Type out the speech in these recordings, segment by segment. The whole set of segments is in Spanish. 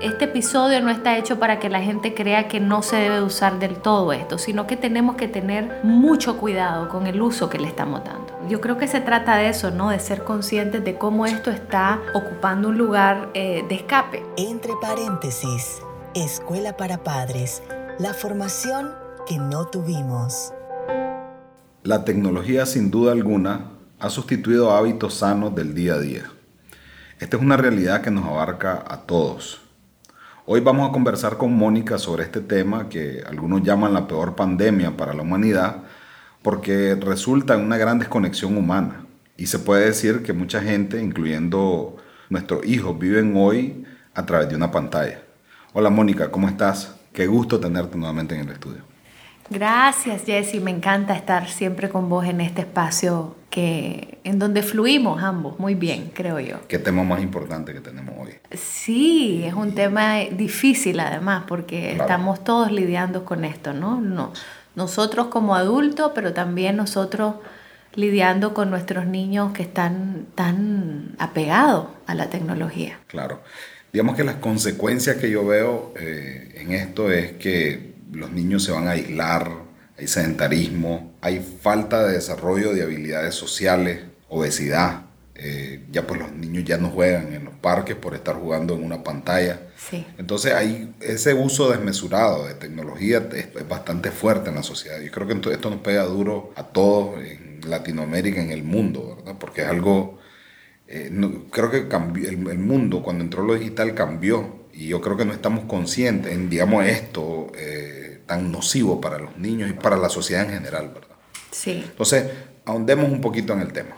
Este episodio no está hecho para que la gente crea que no se debe usar del todo esto, sino que tenemos que tener mucho cuidado con el uso que le estamos dando. Yo creo que se trata de eso, ¿no? De ser conscientes de cómo esto está ocupando un lugar eh, de escape. Entre paréntesis, Escuela para Padres, la formación que no tuvimos. La tecnología sin duda alguna ha sustituido hábitos sanos del día a día. Esta es una realidad que nos abarca a todos. Hoy vamos a conversar con Mónica sobre este tema que algunos llaman la peor pandemia para la humanidad porque resulta en una gran desconexión humana. Y se puede decir que mucha gente, incluyendo nuestros hijos, viven hoy a través de una pantalla. Hola Mónica, ¿cómo estás? Qué gusto tenerte nuevamente en el estudio. Gracias Jessy, me encanta estar siempre con vos en este espacio que en donde fluimos ambos muy bien, creo yo. ¿Qué tema más importante que tenemos hoy? Sí, es un tema difícil además porque estamos todos lidiando con esto, ¿no? no nosotros como adultos, pero también nosotros lidiando con nuestros niños que están tan apegados a la tecnología. Claro. Digamos que las consecuencias que yo veo eh, en esto es que los niños se van a aislar, hay sedentarismo, hay falta de desarrollo de habilidades sociales, obesidad. Eh, ya pues los niños ya no juegan en los parques por estar jugando en una pantalla. Sí. Entonces hay ese uso desmesurado de tecnología es, bastante fuerte en la sociedad. Yo creo que esto nos pega duro a todos en Latinoamérica, en el mundo, ¿verdad? Porque es algo, eh, creo que cambió, el, el, mundo cuando entró lo digital cambió y yo creo que no estamos conscientes en, digamos, esto. Eh, tan nocivo para los niños y para la sociedad en general, ¿verdad? Sí. Entonces, ahondemos un poquito en el tema.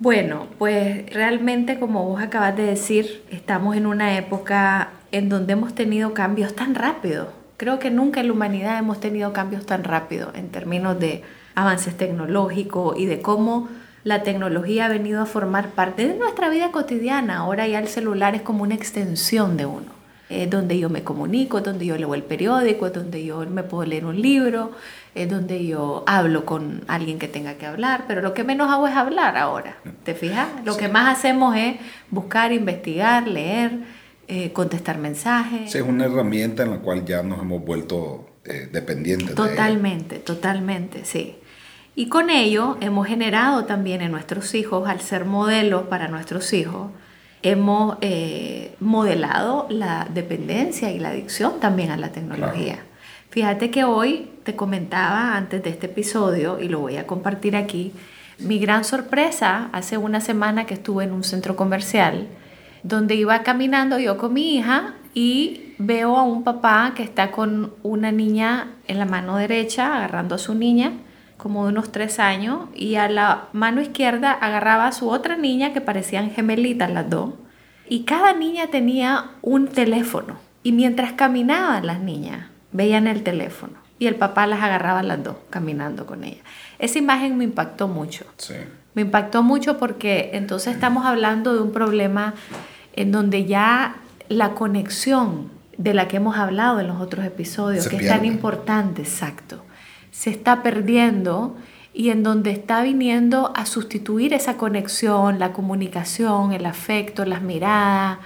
Bueno, pues realmente como vos acabas de decir, estamos en una época en donde hemos tenido cambios tan rápidos. Creo que nunca en la humanidad hemos tenido cambios tan rápidos en términos de avances tecnológicos y de cómo la tecnología ha venido a formar parte de nuestra vida cotidiana. Ahora ya el celular es como una extensión de uno es donde yo me comunico, donde yo leo el periódico, es donde yo me puedo leer un libro, es donde yo hablo con alguien que tenga que hablar, pero lo que menos hago es hablar ahora, ¿te fijas? Lo que más hacemos es buscar, investigar, leer, eh, contestar mensajes. Sí, es una herramienta en la cual ya nos hemos vuelto eh, dependientes. Totalmente, totalmente, sí. Y con ello hemos generado también en nuestros hijos, al ser modelos para nuestros hijos, hemos eh, modelado la dependencia y la adicción también a la tecnología. Fíjate que hoy te comentaba antes de este episodio, y lo voy a compartir aquí, mi gran sorpresa hace una semana que estuve en un centro comercial donde iba caminando yo con mi hija y veo a un papá que está con una niña en la mano derecha agarrando a su niña como de unos tres años, y a la mano izquierda agarraba a su otra niña que parecían gemelitas las dos, y cada niña tenía un teléfono, y mientras caminaban las niñas, veían el teléfono, y el papá las agarraba las dos caminando con ella. Esa imagen me impactó mucho. Me impactó mucho porque entonces estamos hablando de un problema en donde ya la conexión de la que hemos hablado en los otros episodios, que es tan importante, exacto se está perdiendo y en donde está viniendo a sustituir esa conexión, la comunicación, el afecto, las miradas,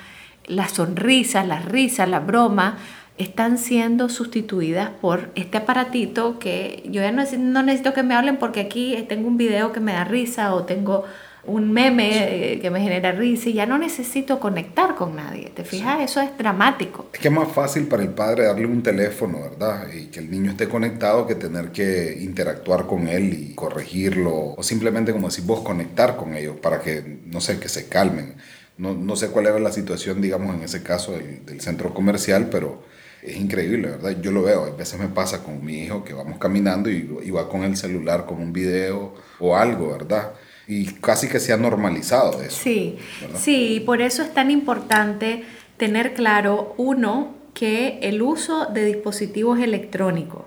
las sonrisas, las risas, la broma, están siendo sustituidas por este aparatito que yo ya no, no necesito que me hablen porque aquí tengo un video que me da risa o tengo un meme eh, que me genera risa y ya no necesito conectar con nadie. ¿Te fijas? Eso es dramático. Es que es más fácil para el padre darle un teléfono, ¿verdad? Y que el niño esté conectado que tener que interactuar con él y corregirlo o simplemente, como decís vos, conectar con ellos para que, no sé, que se calmen. No, no sé cuál era la situación, digamos, en ese caso del, del centro comercial, pero es increíble, ¿verdad? Yo lo veo, a veces me pasa con mi hijo que vamos caminando y, y va con el celular con un video o algo, ¿verdad? Y casi que se ha normalizado eso. Sí, sí, por eso es tan importante tener claro, uno, que el uso de dispositivos electrónicos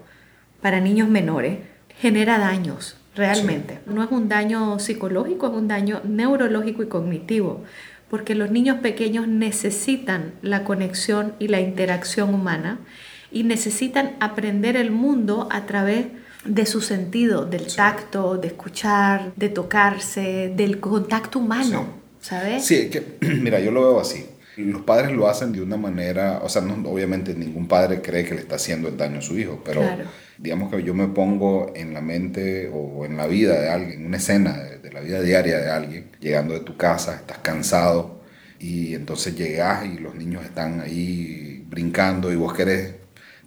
para niños menores genera daños, realmente. No es un daño psicológico, es un daño neurológico y cognitivo, porque los niños pequeños necesitan la conexión y la interacción humana y necesitan aprender el mundo a través de de su sentido, del tacto, de escuchar, de tocarse, del contacto humano, ¿sabes? Sí, que, mira, yo lo veo así. Los padres lo hacen de una manera, o sea, no, obviamente ningún padre cree que le está haciendo el daño a su hijo, pero digamos que yo me pongo en la mente o en la vida de alguien, una escena de, la vida diaria de alguien, llegando de tu casa, estás cansado y entonces llegas y los niños están ahí brincando y vos querés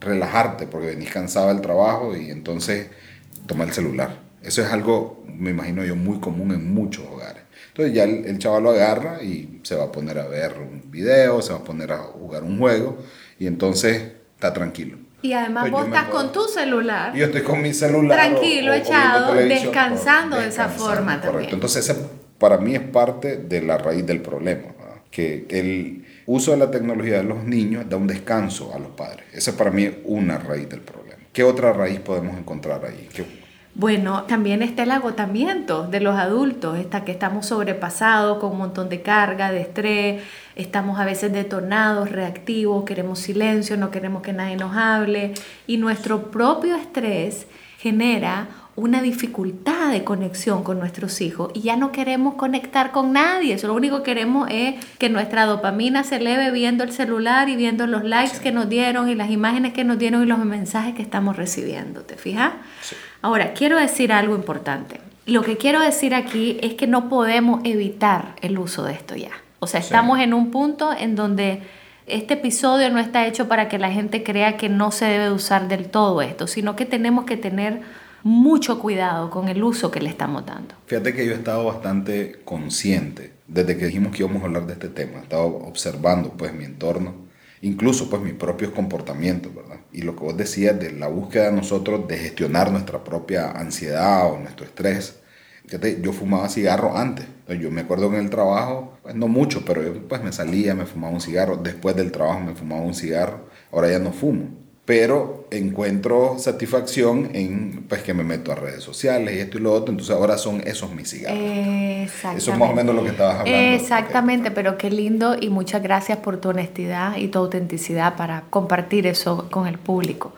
relajarte porque venís cansado del trabajo y entonces toma el celular. Eso es algo, me imagino yo, muy común en muchos hogares. Entonces ya el, chaval lo agarra y se va a poner a ver un video, se va a poner a jugar un juego y entonces está tranquilo. Y además vos estás con tu celular. Yo estoy con mi celular. Tranquilo, echado, descansando de esa forma correcto. Entonces ese para mí es parte de la raíz del problema. Que el uso de la tecnología de los niños da un descanso a los padres. Esa para mí es una raíz del problema. ¿Qué otra raíz podemos encontrar ahí? Bueno, también está el agotamiento de los adultos, está que estamos sobrepasados con un montón de carga, de estrés, estamos a veces detonados, reactivos, queremos silencio, no queremos que nadie nos hable y nuestro propio estrés genera una dificultad de conexión con nuestros hijos y ya no queremos conectar con nadie. Eso lo único que queremos es que nuestra dopamina se eleve viendo el celular y viendo los likes que nos dieron y las imágenes que nos dieron y los mensajes que estamos recibiendo. ¿Te fijas? Ahora, quiero decir algo importante. Lo que quiero decir aquí es que no podemos evitar el uso de esto ya. O sea, estamos en un punto en donde este episodio no está hecho para que la gente crea que no se debe usar del todo esto, sino que tenemos que tener mucho cuidado con el uso que le estamos dando. Fíjate que yo he estado bastante consciente desde que dijimos que íbamos a hablar de este tema. He estado observando pues mi entorno, incluso pues mis propios comportamientos, ¿verdad? Y lo que vos decías de la búsqueda de nosotros de gestionar nuestra propia ansiedad o nuestro estrés. Fíjate, yo fumaba cigarro antes. Yo me acuerdo en el trabajo, pues no mucho, pero yo pues me salía, me fumaba un cigarro. Después del trabajo me fumaba un cigarro. Ahora ya no fumo pero encuentro satisfacción en pues que me meto a redes sociales y esto y lo otro, entonces ahora son esos mis cigarros. Eso es más o menos lo que estabas hablando. Exactamente, pero qué lindo y muchas gracias por tu honestidad y tu autenticidad para compartir eso con el público,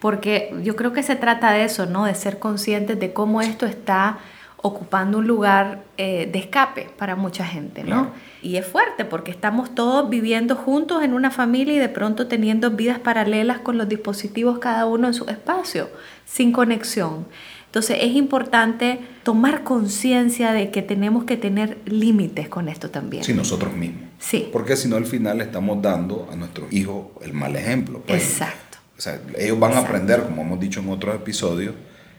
porque yo creo que se trata de eso, ¿no? De ser conscientes de cómo esto está ocupando un lugar eh, de escape para mucha gente, ¿no? Y es fuerte porque estamos todos viviendo juntos en una familia y de pronto teniendo vidas paralelas con los dispositivos cada uno en su espacio, sin conexión. Entonces es importante tomar conciencia de que tenemos que tener límites con esto también. Sí, nosotros mismos. Sí. Porque si no al final estamos dando a nuestros hijos el mal ejemplo. Pues. Exacto. O sea, ellos van a aprender, como hemos dicho en otros episodios,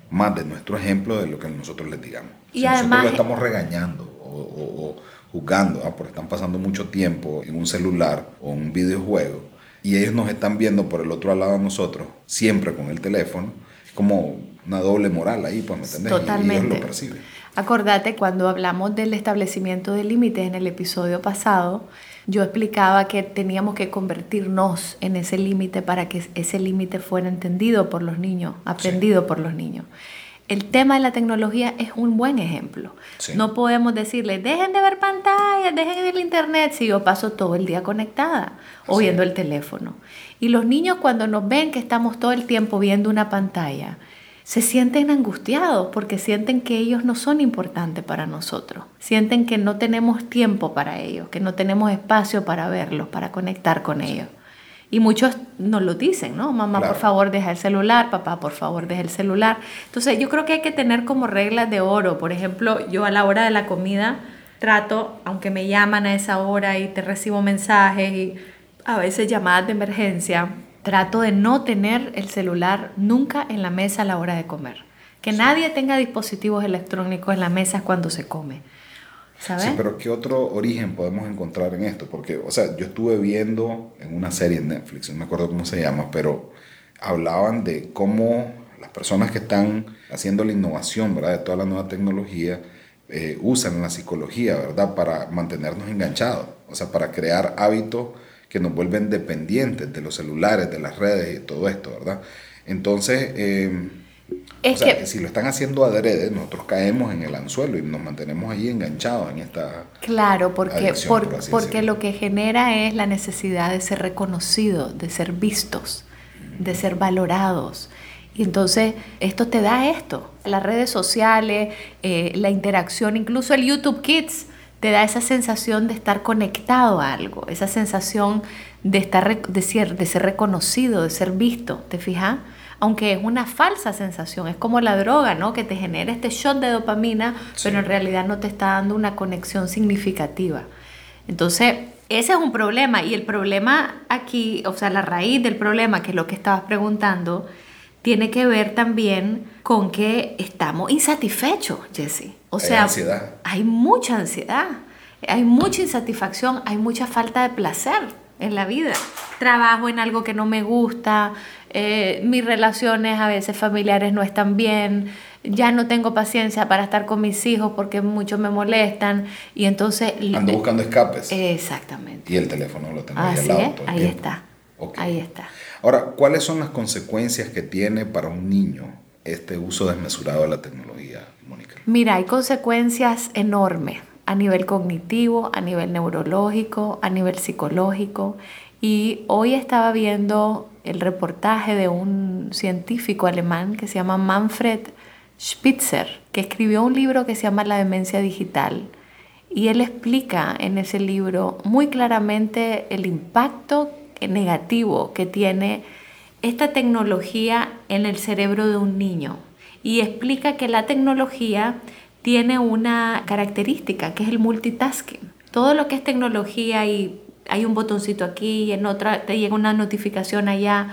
más de nuestro ejemplo de lo que nosotros les digamos. Y si además, nosotros lo estamos regañando o, jugando, ¿ah? porque están pasando mucho tiempo en un celular o un videojuego, y ellos nos están viendo por el otro lado de nosotros, siempre con el teléfono, es como una doble moral ahí, pues, ¿me entendés? Totalmente. Y ellos lo perciben. Acordate, cuando hablamos del establecimiento de límites en el episodio pasado, yo explicaba que teníamos que convertirnos en ese límite para que ese límite fuera entendido por los niños, aprendido por los niños. El tema de la tecnología es un buen ejemplo. No podemos decirle, dejen de ver pantallas, dejen de ver el internet, si yo paso todo el día conectada o viendo el teléfono. Y los niños cuando nos ven que estamos todo el tiempo viendo una pantalla, se sienten angustiados porque sienten que ellos no son importantes para nosotros, sienten que no tenemos tiempo para ellos, que no tenemos espacio para verlos, para conectar con ellos. Y muchos nos lo dicen, ¿no? Mamá, por favor, deja el celular, papá, por favor, deja el celular. Entonces, yo creo que hay que tener como reglas de oro. Por ejemplo, yo a la hora de la comida trato, aunque me llaman a esa hora y te recibo mensajes y a veces llamadas de emergencia, trato de no tener el celular nunca en la mesa a la hora de comer. Que nadie tenga dispositivos electrónicos en la mesa cuando se come. ¿Sabes? Sí, pero ¿qué otro origen podemos encontrar en esto? Porque, o sea, yo estuve viendo en una serie en Netflix, no me acuerdo cómo se llama, pero hablaban de cómo las personas que están haciendo la innovación, ¿verdad? De toda la nueva tecnología, eh, usan la psicología, ¿verdad? Para mantenernos enganchados, o sea, para crear hábitos que nos vuelven dependientes de los celulares, de las redes y todo esto, ¿verdad? Entonces, eh, o sea, que si lo están haciendo adrede, nosotros caemos en el anzuelo y nos mantenemos ahí enganchados en esta. Claro, porque, porque lo que genera es la necesidad de ser reconocidos, de ser vistos, de ser valorados. Y entonces esto te da esto, las redes sociales, eh, la interacción, incluso el YouTube Kids te da esa sensación de estar conectado a algo, esa sensación de, estar, de, ser, de ser reconocido, de ser visto, ¿te fijas? Aunque es una falsa sensación, es como la droga, ¿no? Que te genera este shot de dopamina, pero en realidad no te está dando una conexión significativa. Entonces, ese es un problema y el problema aquí, o sea, la raíz del problema, que es lo que estabas preguntando, tiene que ver también con que estamos insatisfechos, Jesse. O sea, hay, ansiedad. hay mucha ansiedad, hay mucha insatisfacción, hay mucha falta de placer en la vida. Trabajo en algo que no me gusta, eh, mis relaciones a veces familiares no están bien, ya no tengo paciencia para estar con mis hijos porque muchos me molestan y entonces... Ando buscando escapes. Exactamente. Y el teléfono lo tengo ahí al lado. ahí está. Ahí está. Ahora, ¿cuáles son las consecuencias que tiene para un niño este uso desmesurado de la tecnología, Mónica? Mira, hay consecuencias enormes a nivel cognitivo, a nivel neurológico, a nivel psicológico. Y hoy estaba viendo el reportaje de un científico alemán que se llama Manfred Spitzer, que escribió un libro que se llama La demencia digital. Y él explica en ese libro muy claramente el impacto negativo que tiene esta tecnología en el cerebro de un niño. Y explica que la tecnología tiene una característica que es el multitasking. Todo lo que es tecnología y hay un botoncito aquí y en otra te llega una notificación allá.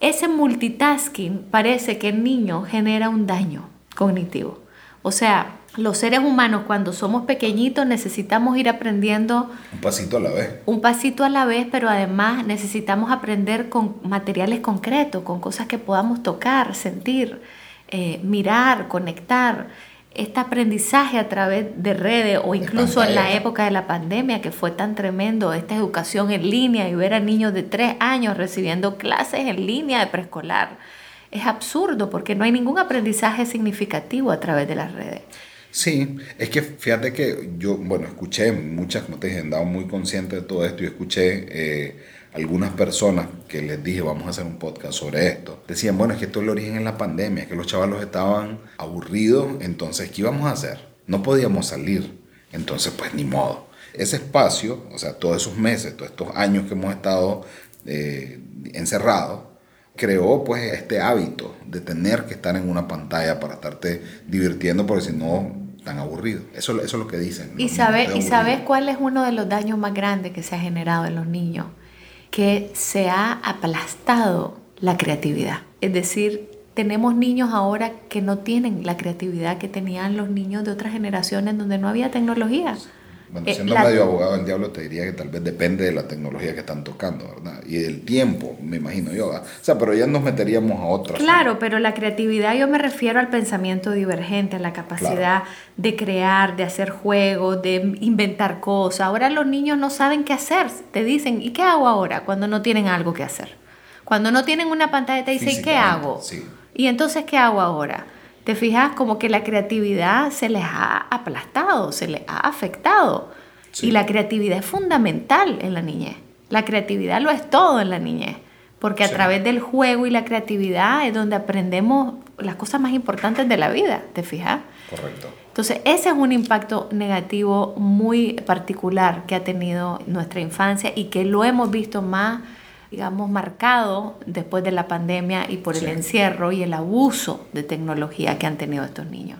Ese multitasking parece que el niño genera un daño cognitivo. O sea, los seres humanos cuando somos pequeñitos necesitamos ir aprendiendo un pasito a la vez. Un pasito a la vez, pero además necesitamos aprender con materiales concretos, con cosas que podamos tocar, sentir, eh, mirar, conectar este aprendizaje a través de redes o incluso en la época de la pandemia que fue tan tremendo, esta educación en línea y ver a niños de tres años recibiendo clases en línea de preescolar. Es absurdo porque no hay ningún aprendizaje significativo a través de las redes. Sí, es que fíjate que yo, bueno, escuché muchas, como te dije, andaba muy consciente de todo esto y escuché eh, algunas personas que les dije, vamos a hacer un podcast sobre esto, decían, bueno, es que esto es el origen en la pandemia, que los chavalos estaban aburridos, entonces, ¿qué íbamos a hacer? No podíamos salir, entonces, pues ni modo. Ese espacio, o sea, todos esos meses, todos estos años que hemos estado eh, encerrados, creó pues este hábito de tener que estar en una pantalla para estarte divirtiendo, porque si no, tan aburrido. Eso, eso es lo que dicen. ¿Y, sabes, ¿Y sabes cuál es uno de los daños más grandes que se ha generado en los niños? Que se ha aplastado la creatividad. Es decir, tenemos niños ahora que no tienen la creatividad que tenían los niños de otras generaciones donde no había tecnología. Bueno, eh, siendo medio abogado del diablo, te diría que tal vez depende de la tecnología que están tocando, ¿verdad? Y del tiempo, me imagino yo. O sea, pero ya nos meteríamos a otras. Claro, pero la creatividad yo me refiero al pensamiento divergente, a la capacidad de crear, de hacer juegos, de inventar cosas. Ahora los niños no saben qué hacer. Te dicen, ¿y qué hago ahora? Cuando no tienen algo que hacer. Cuando no tienen una pantalla te dicen, ¿y qué hago? Sí. ¿Y entonces qué hago ahora? Te fijas como que la creatividad se les ha aplastado, se les ha afectado. Y la creatividad es fundamental en la niñez. La creatividad lo es todo en la niñez. Porque a través del juego y la creatividad es donde aprendemos las cosas más importantes de la vida, ¿te fijas? Correcto. Entonces, ese es un impacto negativo muy particular que ha tenido nuestra infancia y que lo hemos visto más digamos, marcado después de la pandemia y por el encierro y el abuso de tecnología que han tenido estos niños.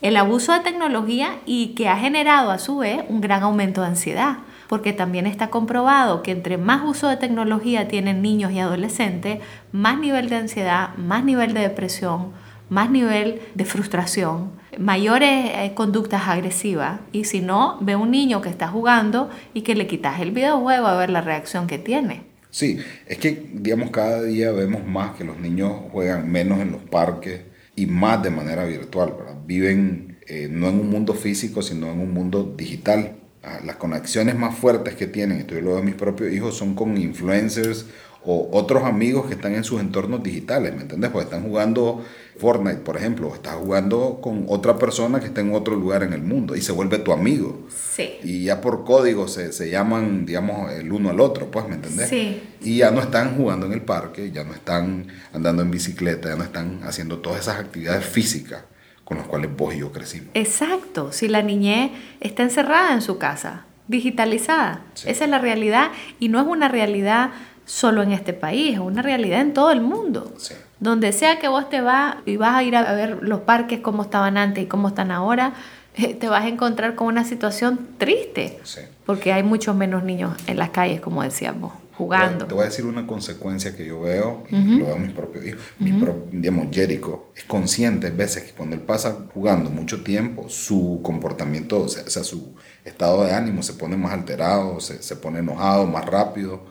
El abuso de tecnología y que ha generado a su vez un gran aumento de ansiedad, porque también está comprobado que entre más uso de tecnología tienen niños y adolescentes, más nivel de ansiedad, más nivel de depresión, más nivel de frustración, mayores eh, conductas agresivas. Y si no, ve un niño que está jugando y que le quitas el videojuego a ver la reacción que tiene. Sí, es que, digamos, cada día vemos más que los niños juegan menos en los parques y más de manera virtual, ¿verdad? Viven eh, no en un mundo físico, sino en un mundo digital. Ah, las conexiones más fuertes que tienen, esto yo lo a mis propios hijos, son con influencers o otros amigos que están en sus entornos digitales, ¿me entiendes? Porque están jugando Fortnite, por ejemplo, estás jugando con otra persona que está en otro lugar en el mundo y se vuelve tu amigo. Sí. Y ya por código se, se llaman, digamos, el uno al otro, pues, ¿me entendés? Sí. Y ya no están jugando en el parque, ya no están andando en bicicleta, ya no están haciendo todas esas actividades físicas con los cuales vos y yo crecimos. Exacto, si la niñez está encerrada en su casa, digitalizada, Sí. esa es la realidad y no es una realidad solo en este país, es una realidad en todo el mundo. Sí. Donde sea que vos te vas y vas a ir a ver los parques como estaban antes y cómo están ahora, eh, te vas a encontrar con una situación triste, Sí. porque hay muchos menos niños en las calles, como decíamos, jugando. Te voy a decir una consecuencia que yo veo, y lo veo en mis propios hijos. Mi pro- digamos, Jericho es consciente a veces que cuando él pasa jugando mucho tiempo, su comportamiento, o sea, su estado de ánimo se pone más alterado, se, se pone enojado más rápido,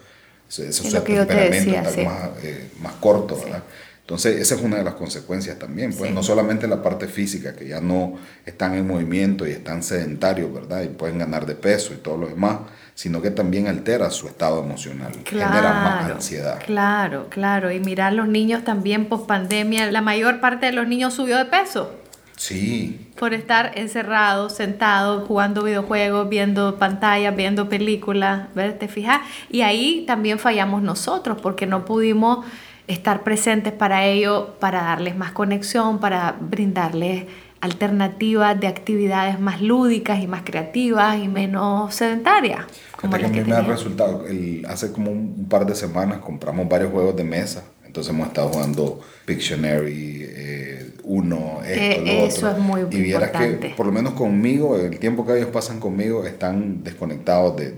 se, su Es te temperamento decía, está sí. más, eh, más corto, ¿verdad? Entonces, esa es una de las consecuencias también, pues Sí. no solamente la parte física, que ya no están en movimiento y están sedentarios, ¿verdad? Y pueden ganar de peso y todo lo demás, sino que también altera su estado emocional, genera más ansiedad. Claro, claro. Y mirar los niños también post pandemia, la mayor parte de los niños subió de peso Sí, por estar encerrados, sentados, jugando videojuegos, viendo pantallas, viendo películas, ¿ves? ¿Te fijas? Y ahí también fallamos nosotros porque no pudimos estar presentes para ellos, para darles más conexión, para brindarles alternativas de actividades más lúdicas y más creativas y menos sedentarias. Como las que a que mí me ha resultado, el- hace como un, un par de semanas compramos varios juegos de mesa, entonces hemos estado jugando Pictionary, eh, Uno, esto, Eh, lo eso otro. es muy Y vieras importante. que, por lo menos conmigo, el tiempo que ellos pasan conmigo, están desconectados, de,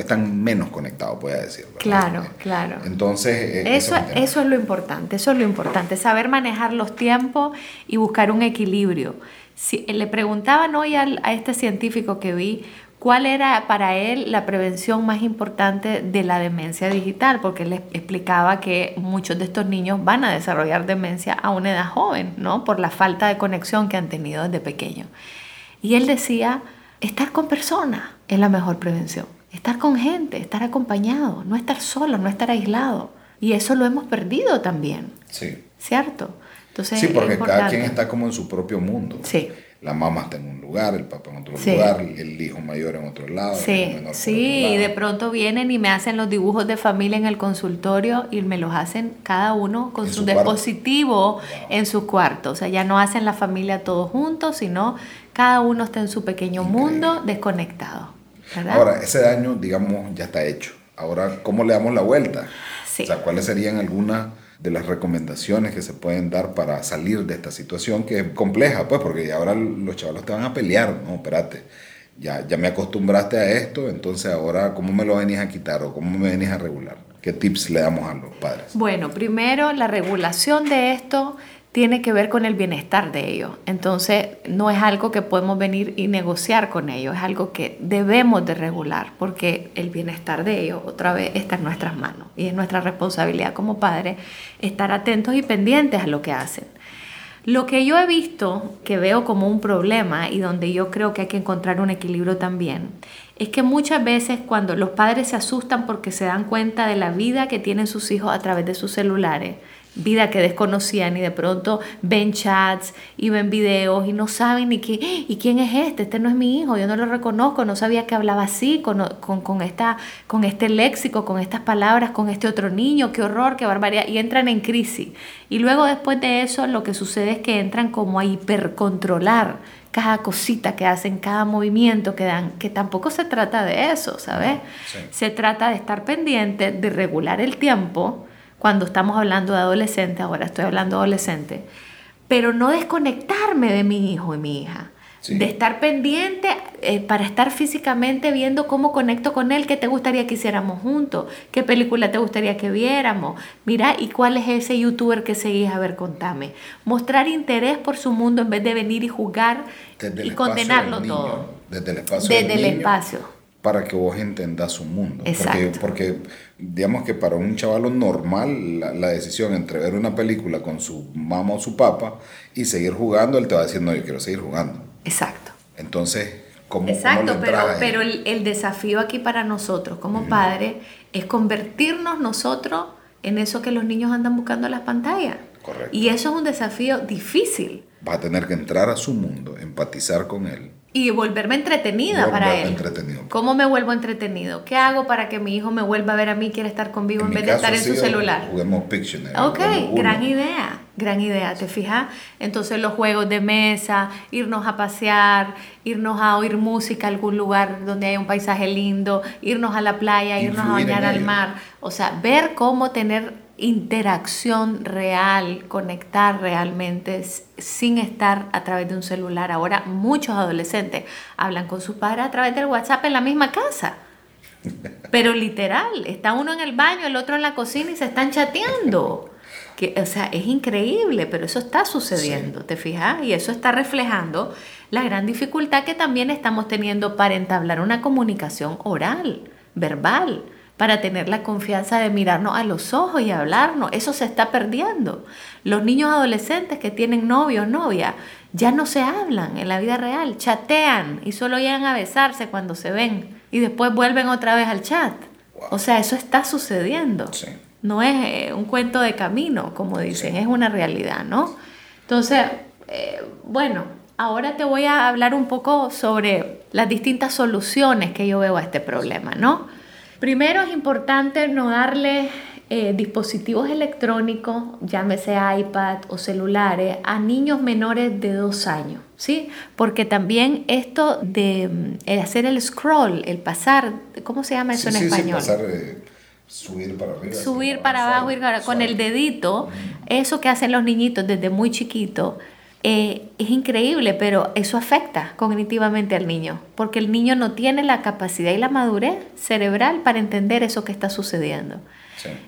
están menos conectados, voy a decir. ¿verdad? Claro, Eh, claro. Entonces, eh, Eso, es un tema. eso es lo importante, eso es lo importante, saber manejar los tiempos y buscar un equilibrio. Si, le preguntaban hoy al- a este científico que vi cuál era para él la prevención más importante de la demencia digital, porque él explicaba que muchos de estos niños van a desarrollar demencia a una edad joven, ¿no? Por la falta de conexión que han tenido desde pequeños. Y él decía, estar con personas es la mejor prevención. Estar con gente, estar acompañado, no estar solo, no estar aislado. Y eso lo hemos perdido también, Sí. ¿cierto? Entonces, Sí, porque cada quien está como en su propio mundo. Sí. La mamá está en un lugar, el papá en otro Sí. lugar, el hijo mayor en otro lado. el Sí, menor por sí, otro y de pronto vienen y me hacen los dibujos de familia en el consultorio y me los hacen cada uno con su, dispositivo en su cuarto. O sea, ya no hacen la familia todos juntos, sino cada uno está en su pequeño mundo desconectado. ¿verdad? Ahora, ese daño, digamos, ya está hecho. Ahora, ¿cómo le damos la vuelta? Sí. O sea, ¿cuáles serían algunas de las recomendaciones que se pueden dar para salir de esta situación que es compleja? Pues, porque ahora los chavalos te van a pelear. No, espérate. Ya, ya me acostumbraste a esto, entonces ahora, ¿cómo me lo venís a quitar o cómo me venís a regular? ¿Qué tips le damos a los padres? Bueno, primero la regulación de esto tiene que ver con el bienestar de ellos. Entonces, no es algo que podemos venir y negociar con ellos, es algo que debemos de regular, porque el bienestar de ellos, otra vez, está en nuestras manos y es nuestra responsabilidad como padres estar atentos y pendientes a lo que hacen. Lo que yo he visto, que veo como un problema y donde yo creo que hay que encontrar un equilibrio también, es que muchas veces cuando los padres se asustan porque se dan cuenta de la vida que tienen sus hijos a través de sus celulares, vida que desconocían y de pronto ven chats y ven videos y no saben ni qué, ¿y quién es este? Este no es mi hijo, yo no lo reconozco, no sabía que hablaba así, con, con, con esta, con este léxico, con estas palabras, con este otro niño, qué horror, qué barbaridad, y entran en crisis. Y luego después de eso lo que sucede es que entran como a hipercontrolar cada cosita que hacen, cada movimiento que dan, que tampoco se trata de eso, ¿sabes? Sí. Se trata de estar pendiente, de regular el tiempo, cuando estamos hablando de adolescente, ahora estoy hablando de adolescente, pero no desconectarme de mi hijo y mi hija. Sí. De estar pendiente eh, para estar físicamente viendo cómo conecto con él, qué te gustaría que hiciéramos juntos, qué película te gustaría que viéramos. Mira, ¿y cuál es ese youtuber que seguís? A ver, contame. Mostrar interés por su mundo en vez de venir y jugar Desde y condenarlo niño, todo. Desde el espacio Desde del el niño, espacio. Para que vos entendas su mundo. Porque, Exacto. porque digamos que para un chavalo normal, la, la decisión entre ver una película con su mamá o su papá y seguir jugando, él te va a decir, no, yo quiero seguir jugando. Exacto. Entonces, ¿cómo, Exacto, cómo pero, pero el, el desafío aquí para nosotros como padres es convertirnos nosotros en eso que los niños andan buscando en las pantallas. Correcto. Y eso es un desafío difícil. Vas a tener que entrar a su mundo, empatizar con él. Y volverme entretenida para él. entretenido. ¿Cómo me vuelvo entretenido? ¿Qué hago para que mi hijo me vuelva a ver a mí y quiera estar conmigo en, vez de estar en su celular? Juguemos Pictionary. Ok, gran idea. Gran idea, ¿te fijas? Entonces los juegos de mesa, irnos a pasear, irnos a oír música a algún lugar donde hay un paisaje lindo, irnos a la playa, irnos a bañar al mar. O sea, ver cómo tener interacción real, conectar realmente sin estar a través de un celular. Ahora muchos adolescentes hablan con sus padres a través del WhatsApp en la misma casa. Pero literal, está uno en el baño, el otro en la cocina y se están chateando. Que, o sea, es increíble, pero eso está sucediendo, ¿te fijas? Y eso está reflejando la gran dificultad que también estamos teniendo para entablar una comunicación oral, verbal, para tener la confianza de mirarnos a los ojos y hablarnos. Eso se está perdiendo. Los niños adolescentes que tienen novio o novia ya no se hablan en la vida real, chatean y solo llegan a besarse cuando se ven y después vuelven otra vez al chat. O sea, eso está sucediendo. Sí no es eh, un cuento de camino, como dicen, es una realidad, ¿no? Entonces, eh, bueno, ahora te voy a hablar un poco sobre las distintas soluciones que yo veo a este problema, ¿no? Primero es importante no darle eh, dispositivos electrónicos, llámese iPad o celulares, a niños menores de dos años, ¿sí? Porque también esto de hacer el scroll, el pasar, ¿cómo se llama eso en español? Sí, pasar, Subir para arriba. Subir para abajo, ir con el dedito, eso que hacen los niñitos desde muy chiquito, eh, es increíble, pero eso afecta cognitivamente al niño, porque el niño no tiene la capacidad y la madurez cerebral para entender eso que está sucediendo.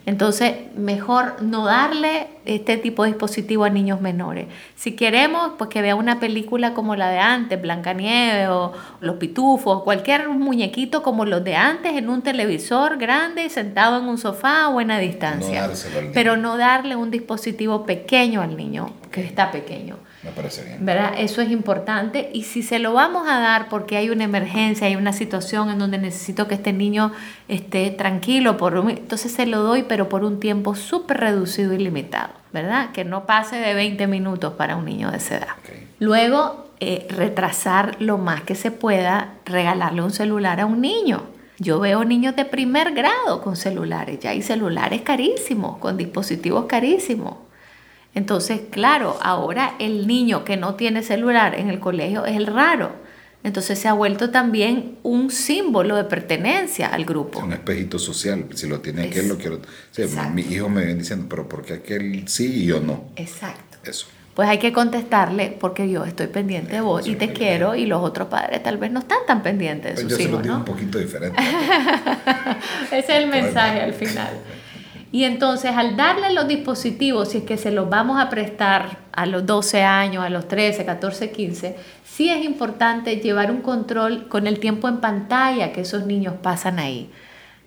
Entonces, mejor no darle este tipo de dispositivo a niños menores. Si queremos, pues que vea una película como la de antes, Blancanieves o Los Pitufos, cualquier muñequito como los de antes en un televisor grande, sentado en un sofá a buena distancia. Pero no darle un dispositivo pequeño al niño, que está pequeño. Me parece bien. ¿Verdad? Eso es importante. Y si se lo vamos a dar porque hay una emergencia, hay una situación en donde necesito que este niño esté tranquilo, por entonces se lo doy, pero por un tiempo súper reducido y limitado, ¿verdad? Que no pase de 20 minutos para un niño de esa edad. Luego, eh, retrasar lo más que se pueda, regalarle un celular a un niño. Yo veo niños de primer grado con celulares, ya hay celulares carísimos, con dispositivos carísimos. Entonces, claro, ahora el niño que no tiene celular en el colegio es el raro. Entonces se ha vuelto también un símbolo de pertenencia al grupo. un espejito social. Si lo tiene aquel, lo quiero. Sí, mi hijo me viene diciendo, pero ¿por qué aquel sí y yo no? Exacto. Eso. Pues hay que contestarle porque yo estoy pendiente de vos y te quiero y los otros padres tal vez no están tan pendientes de pues sus yo hijos, se lo digo un poquito diferente. Ese es el mensaje al final. Y entonces al darle los dispositivos, si es que se los vamos a prestar a los 12 años, a los 13, 14, 15, sí es importante llevar un control con el tiempo en pantalla que esos niños pasan ahí.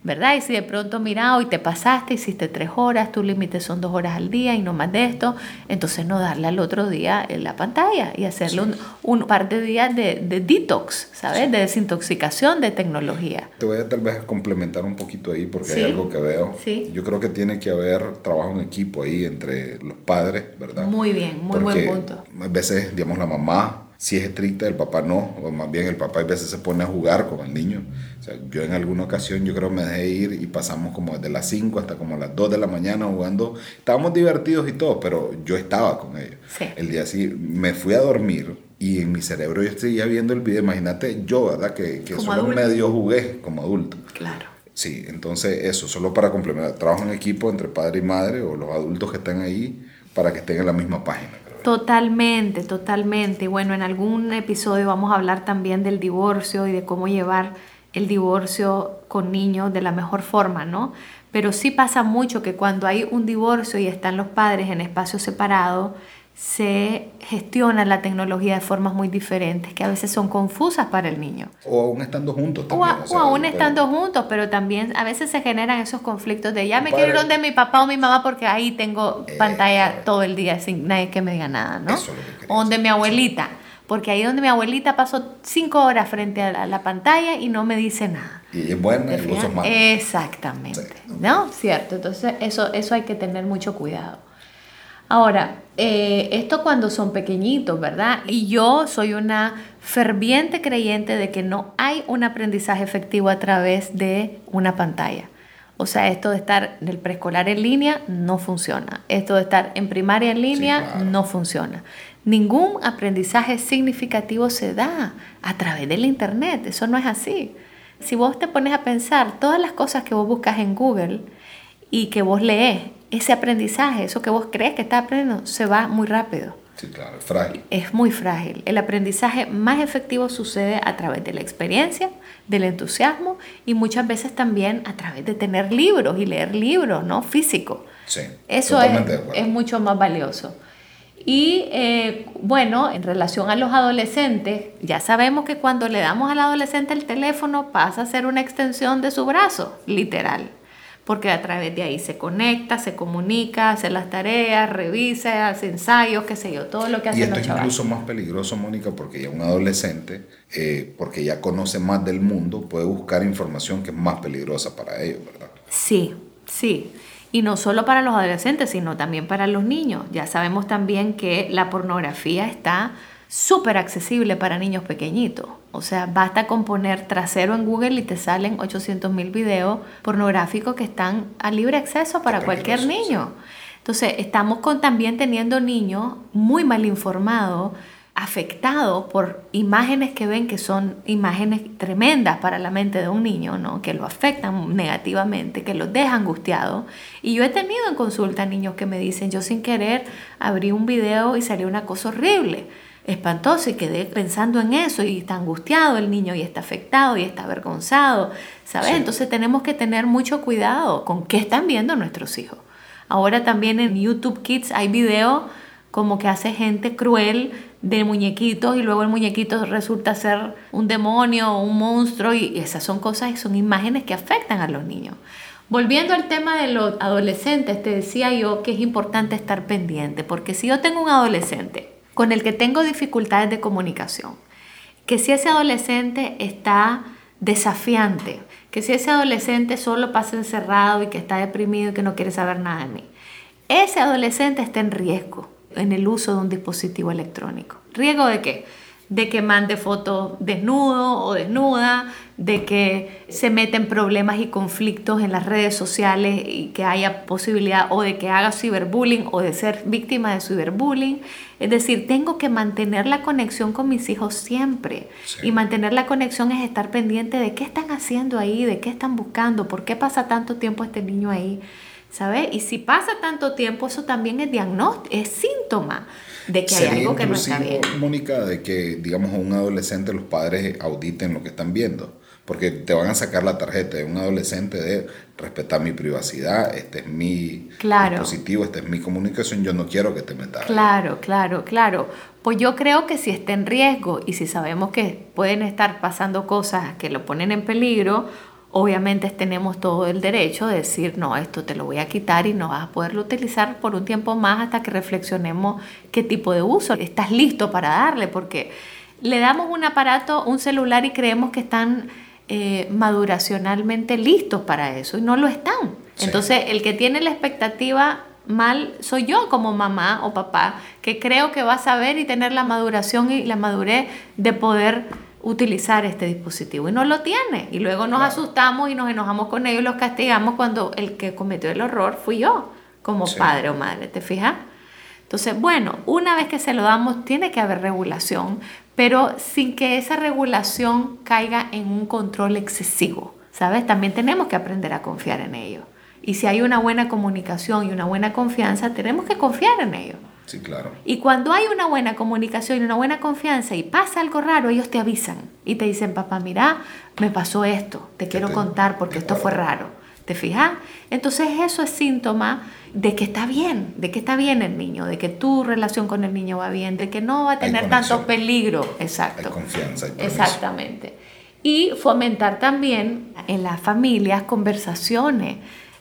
¿Verdad? Y si de pronto, mira, hoy te pasaste, hiciste tres horas, tu límite son dos horas al día y no más de esto, entonces no darle al otro día en la pantalla y hacerle un, par de días de, detox, ¿sabes? De desintoxicación de tecnología. Te voy a tal vez complementar un poquito ahí porque hay algo que veo. Yo creo que tiene que haber trabajo en equipo ahí entre los padres, ¿verdad? Muy bien, muy buen punto. A veces, digamos, la mamá si es estricta, el papá no, o más bien el papá a veces se pone a jugar con el niño. O sea, yo en alguna ocasión yo creo me dejé ir y pasamos como desde las 5 hasta como las 2 de la mañana jugando. Estábamos divertidos y todo, pero yo estaba con ellos. El día así me fui a dormir y en mi cerebro yo seguía viendo el video. Imagínate yo, ¿verdad? Que, que solo medio jugué como adulto. Claro. Sí, entonces eso, solo para complementar, trabajo en equipo entre padre y madre o los adultos que están ahí para que estén en la misma página. Totalmente, totalmente. Bueno, en algún episodio vamos a hablar también del divorcio y de cómo llevar el divorcio con niños de la mejor forma, ¿no? Pero sí pasa mucho que cuando hay un divorcio y están los padres en espacios separados, se gestiona la tecnología de formas muy diferentes que a veces son confusas para el niño. O aún estando juntos también. O, aún estando juntos, pero también a veces se generan esos conflictos de ya me quiero ir donde mi papá o mi mamá porque ahí tengo eh, pantalla todo el día sin nadie que me diga nada, ¿no? o donde mi abuelita, porque ahí donde mi abuelita pasó cinco horas frente a la, pantalla y no me dice nada. Y es buena y vos sos Exactamente, ¿no? Cierto, entonces eso, eso hay que tener mucho cuidado. Ahora, eh, esto cuando son pequeñitos, ¿verdad? Y yo soy una ferviente creyente de que no hay un aprendizaje efectivo a través de una pantalla. O sea, esto de estar en el preescolar en línea no funciona. Esto de estar en primaria en línea no funciona. Ningún aprendizaje significativo se da a través del Internet. Eso no es así. Si vos te pones a pensar todas las cosas que vos buscas en Google y que vos lees, ese aprendizaje, eso que vos crees que estás aprendiendo, se va muy rápido. Sí, claro, es frágil. Es muy frágil. El aprendizaje más efectivo sucede a través de la experiencia, del entusiasmo y muchas veces también a través de tener libros y leer libros, ¿no? Físico. Sí. Eso es, es, mucho más valioso. Y eh, bueno, en relación a los adolescentes, ya sabemos que cuando le damos al adolescente el teléfono pasa a ser una extensión de su brazo, literal porque a través de ahí se conecta, se comunica, hace las tareas, revisa, hace ensayos, qué sé yo, todo lo que hacen Y esto es incluso más peligroso, Mónica, porque ya un adolescente, eh, porque ya conoce más del mundo, puede buscar información que es más peligrosa para ellos, ¿verdad? Sí, sí. Y no solo para los adolescentes, sino también para los niños. Ya sabemos también que la pornografía está súper accesible para niños pequeñitos. O sea, basta con poner trasero en Google y te salen 800 mil videos pornográficos que están a libre acceso para cualquier niño. Entonces, estamos con, también teniendo niños muy mal informados, afectados por imágenes que ven que son imágenes tremendas para la mente de un niño, ¿no? que lo afectan negativamente, que los dejan angustiado. Y yo he tenido en consulta niños que me dicen, yo sin querer abrí un video y salió una cosa horrible espantoso y quedé pensando en eso y está angustiado el niño y está afectado y está avergonzado, ¿sabes? Entonces tenemos que tener mucho cuidado con qué están viendo nuestros hijos. Ahora también en YouTube Kids hay videos como que hace gente cruel de muñequitos y luego el muñequito resulta ser un demonio o un monstruo y esas son cosas y son imágenes que afectan a los niños. Volviendo al tema de los adolescentes, te decía yo que es importante estar pendiente, porque si yo tengo un adolescente con el que tengo dificultades de comunicación. Que si ese adolescente está desafiante, que si ese adolescente solo pasa encerrado y que está deprimido y que no quiere saber nada de mí, ese adolescente está en riesgo en el uso de un dispositivo electrónico. ¿Riesgo de qué? de que mande fotos desnudo o desnuda, de que se meten problemas y conflictos en las redes sociales y que haya posibilidad o de que haga ciberbullying o de ser víctima de ciberbullying. Es decir, tengo que mantener la conexión con mis hijos siempre. Y mantener la conexión es estar pendiente de qué están haciendo ahí, de qué están buscando, por qué pasa tanto tiempo este niño ahí. ¿Sabes? Y si pasa tanto tiempo, eso también es diagnóstico, es síntoma de que hay algo que no está bien. Mónica, de que, digamos, a un adolescente los padres auditen lo que están viendo. Porque te van a sacar la tarjeta de un adolescente de respetar mi privacidad, este es mi dispositivo, esta es mi comunicación, yo no quiero que te metas. Claro, claro, claro. Pues yo creo que si está en riesgo y si sabemos que pueden estar pasando cosas que lo ponen en peligro, obviamente tenemos todo el derecho de decir, no, esto te lo voy a quitar y no vas a poderlo utilizar por un tiempo más hasta que reflexionemos qué tipo de uso estás listo para darle, porque le damos un aparato, un celular y creemos que están eh, maduracionalmente listos para eso y no lo están. Entonces, el que tiene la expectativa mal soy yo como mamá o papá, que creo que va a saber y tener la maduración y la madurez de poder utilizar este dispositivo y no lo tiene. Y luego nos asustamos y nos enojamos con ellos y los castigamos cuando el que cometió el horror fui yo, como padre o madre, ¿te fijas? Entonces, bueno, una vez que se lo damos, tiene que haber regulación, pero sin que esa regulación caiga en un control excesivo, ¿sabes? También tenemos que aprender a confiar en ellos. Y si hay una buena comunicación y una buena confianza, tenemos que confiar en ellos. Sí, claro. Y cuando hay una buena comunicación y una buena confianza y pasa algo raro, ellos te avisan y te dicen, papá, mira, me pasó esto, te quiero contar porque esto fue raro. ¿Te fijas? Entonces eso es síntoma de que está bien, de que está bien el niño, de que tu relación con el niño va bien, de que no va a tener tanto peligro. Exacto. Hay confianza. Hay Exactamente. Y fomentar también en las familias conversaciones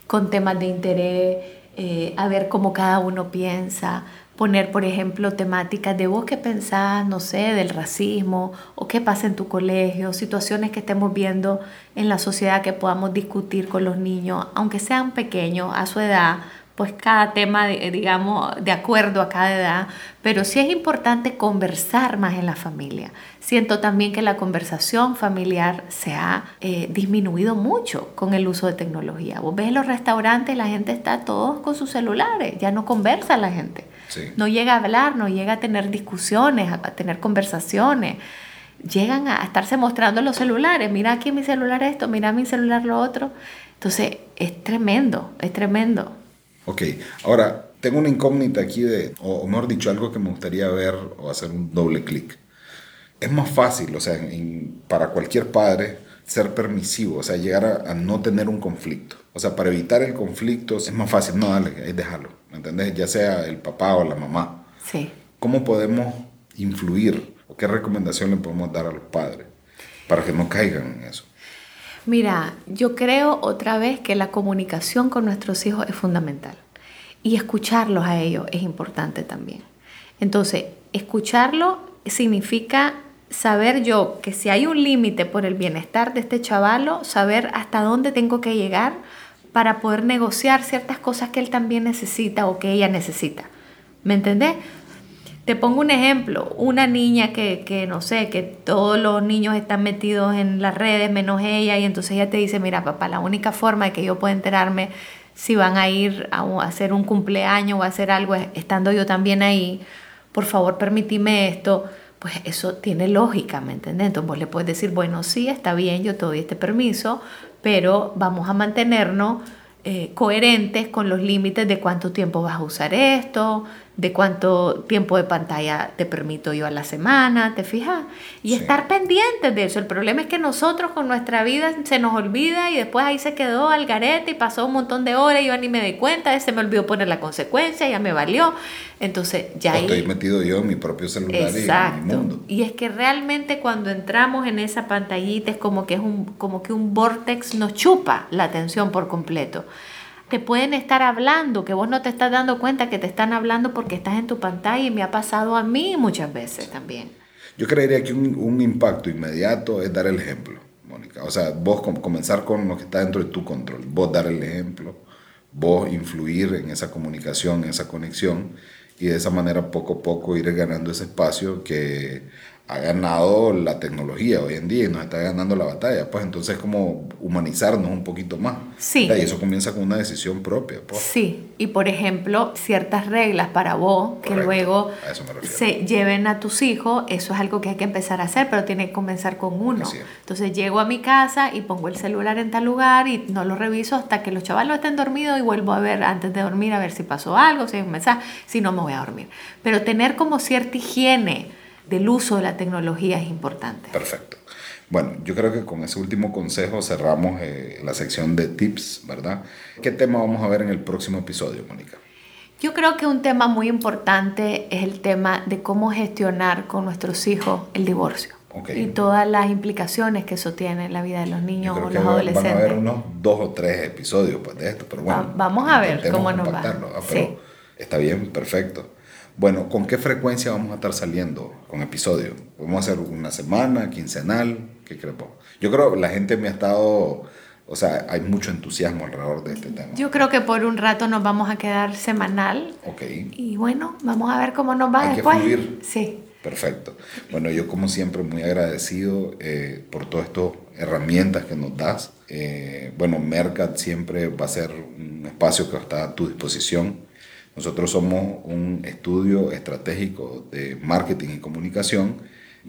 con temas de interés, eh, a ver cómo cada uno piensa, poner, por ejemplo, temáticas de vos que pensás, no sé, del racismo o qué pasa en tu colegio, situaciones que estemos viendo en la sociedad que podamos discutir con los niños, aunque sean pequeños, a su edad, pues cada tema, digamos, de acuerdo a cada edad, pero sí es importante conversar más en la familia. Siento también que la conversación familiar se ha eh, disminuido mucho con el uso de tecnología. Vos ves en los restaurantes, la gente está todos con sus celulares, ya no conversa la gente. No llega a hablar, no llega a tener discusiones, a tener conversaciones llegan a estarse mostrando los celulares, mira aquí mi celular esto, mira mi celular lo otro. Entonces es tremendo, es tremendo. Ok, ahora tengo una incógnita aquí de, o mejor dicho, algo que me gustaría ver o hacer un doble clic. Es más fácil, o sea, para cualquier padre ser permisivo, o sea, llegar a, no tener un conflicto. O sea, para evitar el conflicto es más fácil, no, dale, es dejarlo, ¿me entendés? Ya sea el papá o la mamá. Sí. ¿Cómo podemos influir o qué recomendación le podemos dar a los padres para que no caigan en eso? Mira, yo creo otra vez que la comunicación con nuestros hijos es fundamental y escucharlos a ellos es importante también. Entonces, escucharlo significa saber yo que si hay un límite por el bienestar de este chavalo, saber hasta dónde tengo que llegar para poder negociar ciertas cosas que él también necesita o que ella necesita. ¿Me entendés? Te pongo un ejemplo, una niña que, no sé, que todos los niños están metidos en las redes menos ella y entonces ella te dice, mira papá, la única forma de que yo pueda enterarme si van a ir a, hacer un cumpleaños o a hacer algo estando yo también ahí, por favor permítime esto, pues eso tiene lógica, ¿me entiendes? Entonces vos le puedes decir, bueno, sí, está bien, yo te doy este permiso, pero vamos a mantenernos eh, coherentes con los límites de cuánto tiempo vas a usar esto, de cuánto tiempo de pantalla te permito yo a la semana, ¿te fijas? Y estar pendientes de eso. El problema es que nosotros con nuestra vida se nos olvida y después ahí se quedó al garete y pasó un montón de horas y yo ni me di cuenta, se me olvidó poner la consecuencia, ya me valió. Entonces ya ahí... Estoy metido yo en mi propio celular y en mi mundo. Y es que realmente cuando entramos en esa pantallita es como que, es un, como que un vortex nos chupa la atención por completo te pueden estar hablando, que vos no te estás dando cuenta que te están hablando porque estás en tu pantalla y me ha pasado a mí muchas veces también. Yo creería que un, impacto inmediato es dar el ejemplo, Mónica. O sea, vos comenzar con lo que está dentro de tu control, vos dar el ejemplo, vos influir en esa comunicación, en esa conexión y de esa manera poco a poco ir ganando ese espacio que ha ganado la tecnología hoy en día y nos está ganando la batalla, pues entonces como humanizarnos un poquito más. Sí. Y eso comienza con una decisión propia. Pues. Sí, y por ejemplo, ciertas reglas para vos que luego se lleven a tus hijos, eso es algo que hay que empezar a hacer, pero tiene que comenzar con uno. Entonces llego a mi casa y pongo el celular en tal lugar y no lo reviso hasta que los chavalos estén dormidos y vuelvo a ver antes de dormir a ver si pasó algo, si hay un mensaje, si no me voy a dormir. Pero tener como cierta higiene del uso de la tecnología es importante. Perfecto. Bueno, yo creo que con ese último consejo cerramos eh, la sección de tips, ¿verdad? ¿Qué tema vamos a ver en el próximo episodio, Mónica? Yo creo que un tema muy importante es el tema de cómo gestionar con nuestros hijos el divorcio. Y todas las implicaciones que eso tiene en la vida de los niños o los adolescentes. Van a haber unos dos o tres episodios pues, de esto, pero bueno. vamos a ver cómo nos va. Ah, sí. Está bien, perfecto. Bueno, ¿con qué frecuencia vamos a estar saliendo con episodios? ¿Vamos a hacer una semana, quincenal? ¿Qué crees Yo creo que la gente me ha estado... O sea, hay mucho entusiasmo alrededor de este tema. Yo creo que por un rato nos vamos a quedar semanal. Ok. Y bueno, vamos a ver cómo nos va después. Que fluir. Sí. Perfecto. Bueno, yo como siempre muy agradecido eh, por todas estas herramientas que nos das. Eh, bueno, Mercat siempre va a ser un espacio que está a tu disposición nosotros somos un estudio estratégico de marketing y comunicación.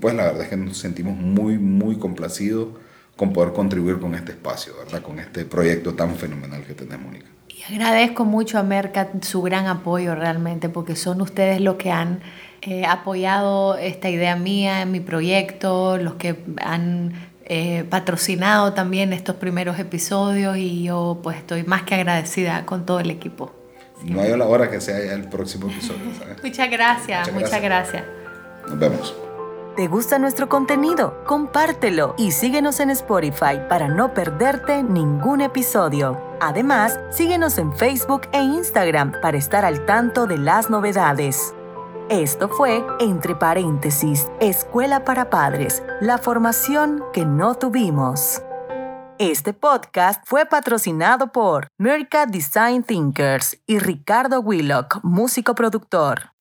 Pues la verdad es que nos sentimos muy, muy complacidos con poder contribuir con este espacio, ¿verdad? Con este proyecto tan fenomenal que tenemos, Mónica. Y agradezco mucho a Mercat su gran apoyo realmente, porque son ustedes los que han eh, apoyado esta idea mía en mi proyecto, los que han eh, patrocinado también estos primeros episodios y yo pues estoy más que agradecida con todo el equipo. No hay la hora que sea ya el próximo episodio. Muchas gracias, muchas gracias. Nos vemos. ¿Te gusta nuestro contenido? Compártelo y síguenos en Spotify para no perderte ningún episodio. Además, síguenos en Facebook e Instagram para estar al tanto de las novedades. Esto fue, entre paréntesis, Escuela para Padres, la formación que no tuvimos. Este podcast fue patrocinado por Merca Design Thinkers y Ricardo Willock, músico productor.